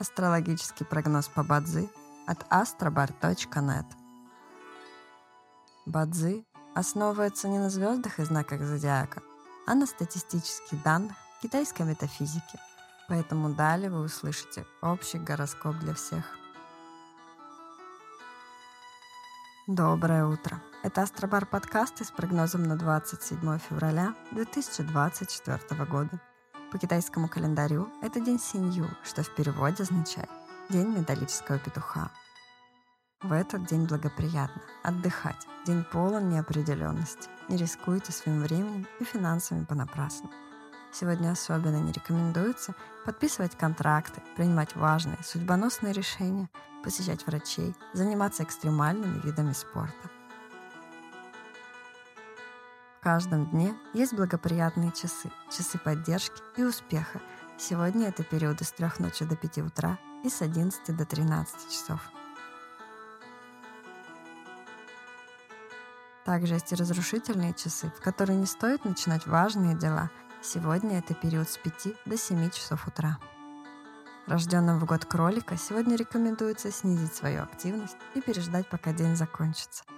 Астрологический прогноз по Бадзи от astrobar.net. Бадзи основывается не на звездах и знаках зодиака, а на статистических данных китайской метафизики. Поэтому далее вы услышите общий гороскоп для всех. Доброе утро! Это Астробар подкасты с прогнозом на 27 февраля 2024 года. По китайскому календарю это день Синью, что в переводе означает «день металлического петуха». В этот день благоприятно отдыхать, день полон неопределенности. Не рискуйте своим временем и финансами понапрасну. Сегодня особенно не рекомендуется подписывать контракты, принимать важные, судьбоносные решения, посещать врачей, заниматься экстремальными видами спорта. В каждом дне есть благоприятные часы, часы поддержки и успеха. Сегодня это периоды с 3 ночи до 5 утра и с 11 до 13 часов. Также есть и разрушительные часы, в которые не стоит начинать важные дела. Сегодня это период с 5 до 7 часов утра. Рожденным в год кролика сегодня рекомендуется снизить свою активность и переждать, пока день закончится –